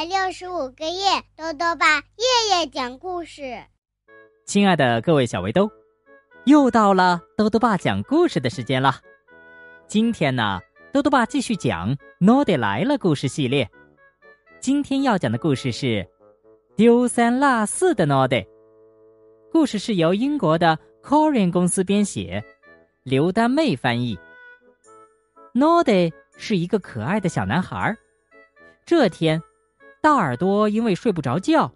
百六十五个夜，豆豆爸夜夜讲故事。亲爱的各位小围兜，又到了豆豆爸讲故事的时间了。今天呢，豆豆爸继续讲《诺德来了》故事系列。今天要讲的故事是《丢三落四的诺德》。故事是由英国的 Corian 公司编写，刘丹妹翻译。诺德是一个可爱的小男孩。这天，大耳朵因为睡不着觉，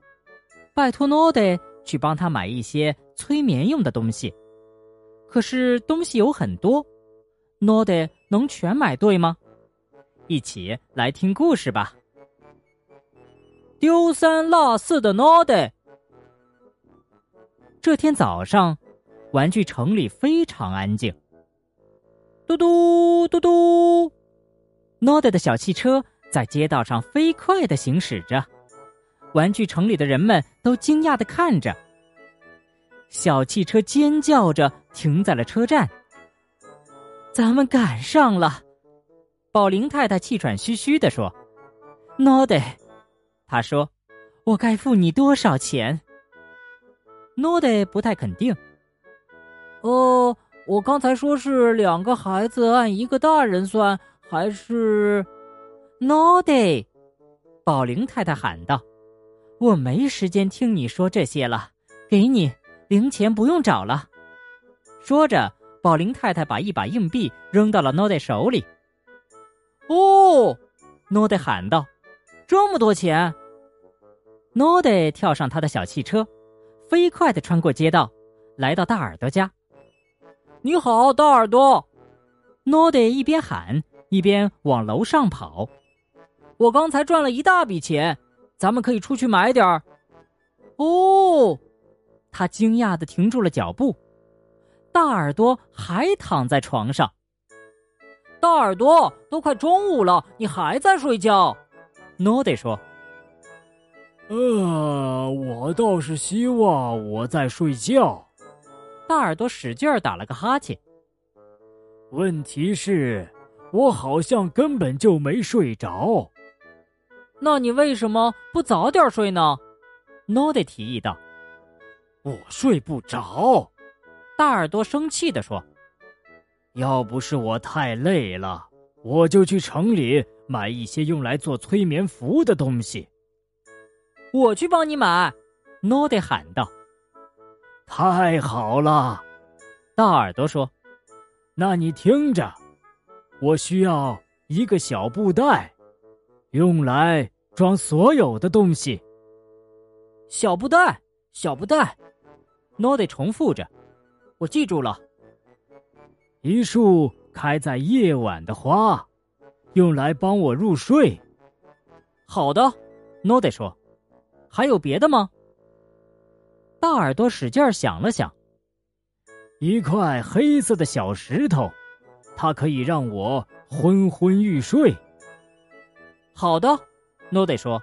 拜托诺德去帮他买一些催眠用的东西。可是东西有很多，诺德能全买对吗？一起来听故事吧。丢三落四的诺德。这天早上，玩具城里非常安静。嘟嘟嘟嘟，诺德的小汽车。在街道上飞快的行驶着，玩具城里的人们都惊讶的看着。小汽车尖叫着停在了车站。咱们赶上了，宝玲太太气喘吁吁的说：“诺德，他说，我该付你多少钱？”诺德不太肯定。哦，我刚才说是两个孩子按一个大人算，还是？No day，宝玲太太喊道：“我没时间听你说这些了，给你零钱不用找了。”说着，宝玲太太把一把硬币扔到了 No day 手里。哦，No day 喊道：“这么多钱！”No day 跳上他的小汽车，飞快的穿过街道，来到大耳朵家。“你好，大耳朵！”No day 一边喊一边往楼上跑。我刚才赚了一大笔钱，咱们可以出去买点儿。哦，他惊讶的停住了脚步。大耳朵还躺在床上。大耳朵，都快中午了，你还在睡觉？诺德说：“呃，我倒是希望我在睡觉。”大耳朵使劲打了个哈欠。问题是，我好像根本就没睡着。那你为什么不早点睡呢？诺德提议道。“我睡不着。”大耳朵生气地说。“要不是我太累了，我就去城里买一些用来做催眠符的东西。”我去帮你买。”诺德喊道。“太好了！”大耳朵说。“那你听着，我需要一个小布袋，用来……”装所有的东西。小布袋，小布袋，诺德重复着。我记住了。一束开在夜晚的花，用来帮我入睡。好的，诺德说。还有别的吗？大耳朵使劲想了想。一块黑色的小石头，它可以让我昏昏欲睡。好的。诺德说：“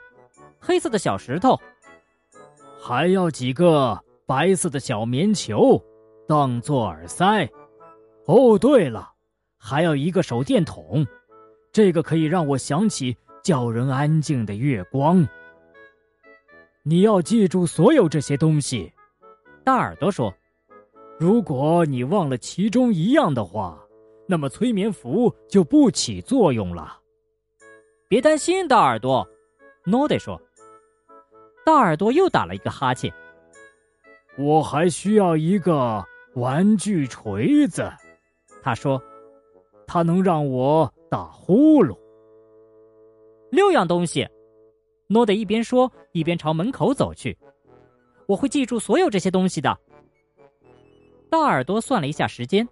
黑色的小石头，还要几个白色的小棉球，当做耳塞。哦，对了，还要一个手电筒，这个可以让我想起叫人安静的月光。你要记住所有这些东西。”大耳朵说：“如果你忘了其中一样的话，那么催眠符就不起作用了。”别担心，大耳朵，诺德说。大耳朵又打了一个哈欠。我还需要一个玩具锤子，他说，它能让我打呼噜。六样东西，诺德一边说一边朝门口走去。我会记住所有这些东西的。大耳朵算了一下时间，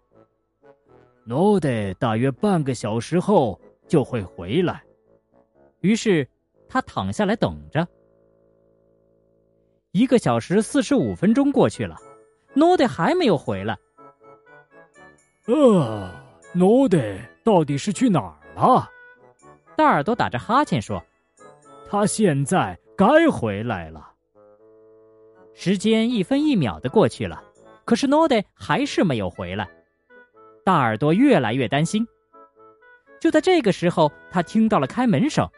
诺德大约半个小时后就会回来。于是，他躺下来等着。一个小时四十五分钟过去了，诺德还没有回来。呃，诺德到底是去哪儿了？大耳朵打着哈欠说：“他现在该回来了。”时间一分一秒的过去了，可是诺德还是没有回来。大耳朵越来越担心。就在这个时候，他听到了开门声。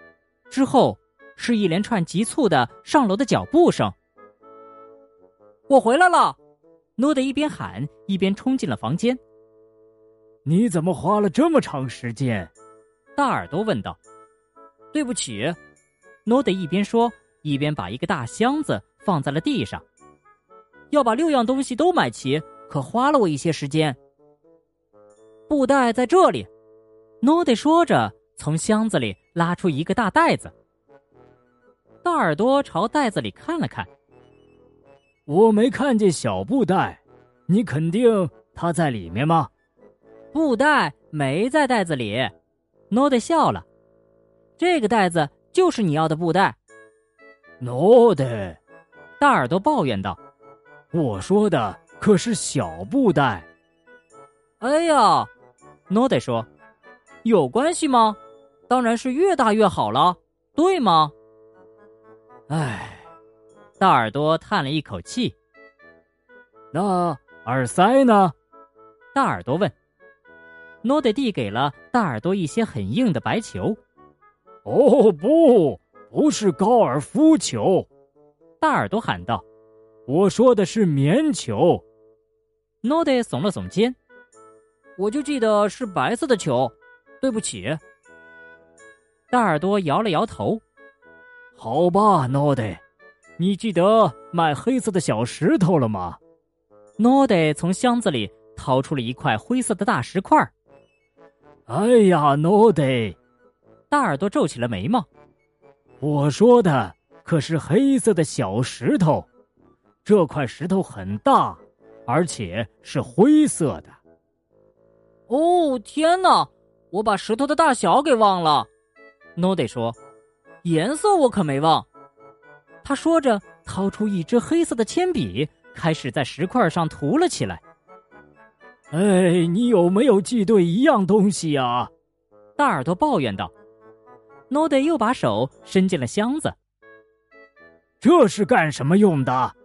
之后，是一连串急促的上楼的脚步声。我回来了，诺德一边喊一边冲进了房间。你怎么花了这么长时间？大耳朵问道。对不起，诺德一边说一边把一个大箱子放在了地上。要把六样东西都买齐，可花了我一些时间。布袋在这里，诺德说着，从箱子里拉出一个大袋子。大耳朵朝袋子里看了看，我没看见小布袋，你肯定它在里面吗？布袋没在袋子里，诺德笑了。这个袋子就是你要的布袋。诺德，大耳朵抱怨道：“我说的可是小布袋。”哎呀，诺德说：“有关系吗？当然是越大越好了，对吗？”唉，大耳朵叹了一口气。那耳塞呢？大耳朵问。诺德递给了大耳朵一些很硬的白球。哦不，不是高尔夫球！大耳朵喊道：“我说的是棉球。”诺德耸了耸肩：“我就记得是白色的球，对不起。”大耳朵摇了摇头：“好吧，诺德，你记得买黑色的小石头了吗？”诺德从箱子里掏出了一块灰色的大石块。哎呀，诺德！大耳朵皱起了眉毛。我说的可是黑色的小石头，这块石头很大，而且是灰色的。哦，天哪！我把石头的大小给忘了。诺德说：“颜色我可没忘。”他说着，掏出一支黑色的铅笔，开始在石块上涂了起来。哎，你有没有记对一样东西呀？大耳朵抱怨道。诺德又把手伸进了箱子。这是干什么用的？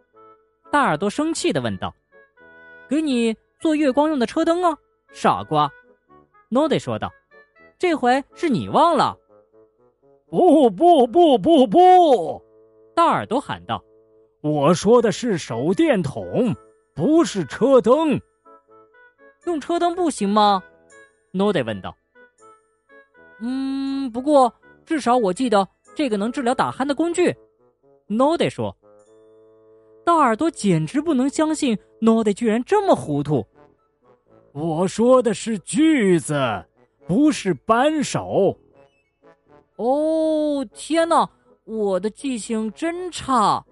大耳朵生气的问道。给你做月光用的车灯啊，傻瓜！诺德说道。这回是你忘了。不不不不不！大耳朵喊道。我说的是手电筒，不是车灯。用车灯不行吗？诺德问道。嗯，不过至少我记得这个能治疗打鼾的工具。诺德说。大耳朵简直不能相信诺德居然这么糊涂。我说的是锯子，不是扳手。哦，天哪，我的记性真差。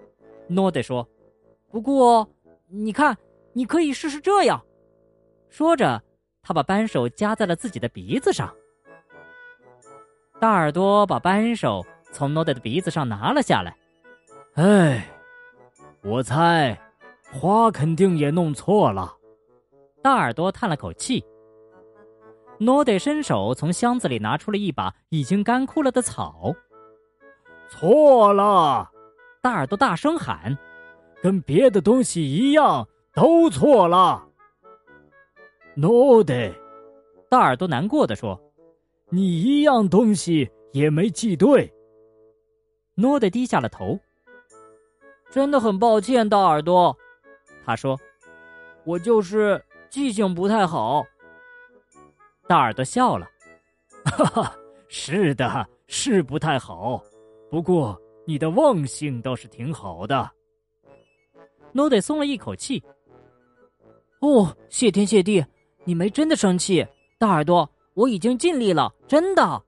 诺德说。不过，你看，你可以试试这样。说着，他把扳手夹在了自己的鼻子上。大耳朵把扳手从诺德的鼻子上拿了下来。哎，我猜，花肯定也弄错了。大耳朵叹了口气。诺德伸手从箱子里拿出了一把已经干枯了的草。错了！大耳朵大声喊：“跟别的东西一样，都错了。”诺德，大耳朵难过的说：“你一样东西也没记对。”诺德低下了头。真的很抱歉，大耳朵，他说：“我就是记性不太好。”大耳朵笑了：“哈哈，是的，是不太好。不过你的忘性倒是挺好的。”诺德松了一口气。“哦，谢天谢地！”你没真的生气，大耳朵，我已经尽力了，真的。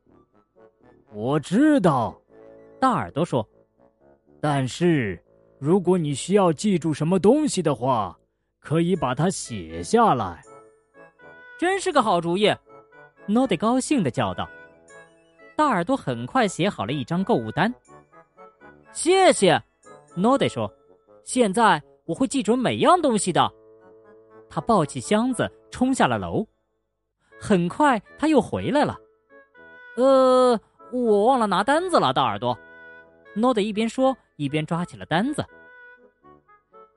我知道，大耳朵说。但是，如果你需要记住什么东西的话，可以把它写下来。真是个好主意，诺德高兴的叫道。大耳朵很快写好了一张购物单。谢谢，诺德说。现在我会记准每样东西的。他抱起箱子冲下了楼，很快他又回来了。呃，我忘了拿单子了，大耳朵。诺德一边说一边抓起了单子。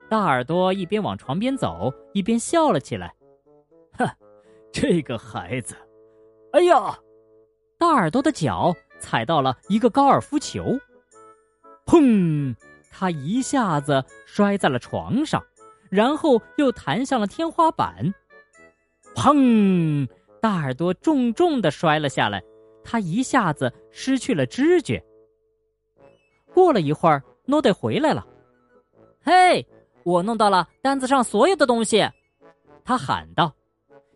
大耳朵一边往床边走，一边笑了起来。哼，这个孩子！哎呀，大耳朵的脚踩到了一个高尔夫球。砰！他一下子摔在了床上，然后又弹向了天花板。砰！大耳朵重重的摔了下来，他一下子失去了知觉。过了一会儿，诺德回来了。嘿，我弄到了单子上所有的东西，他喊道：“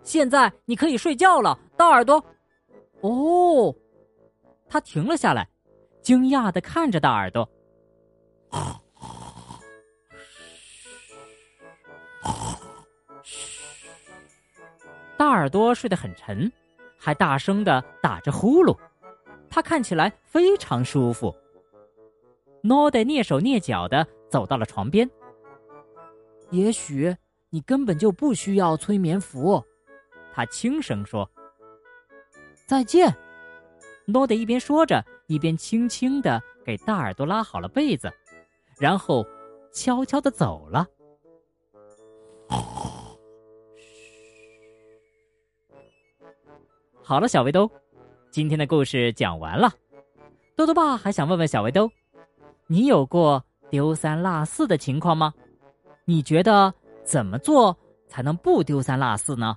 现在你可以睡觉了，大耳朵。”哦，他停了下来，惊讶的看着大耳朵。大耳朵睡得很沉，还大声的打着呼噜，他看起来非常舒服。诺德蹑手蹑脚的走到了床边。也许你根本就不需要催眠符，他轻声说。再见。诺德一边说着，一边轻轻的给大耳朵拉好了被子，然后悄悄的走了。好了，小围兜，今天的故事讲完了。多多爸还想问问小围兜，你有过丢三落四的情况吗？你觉得怎么做才能不丢三落四呢？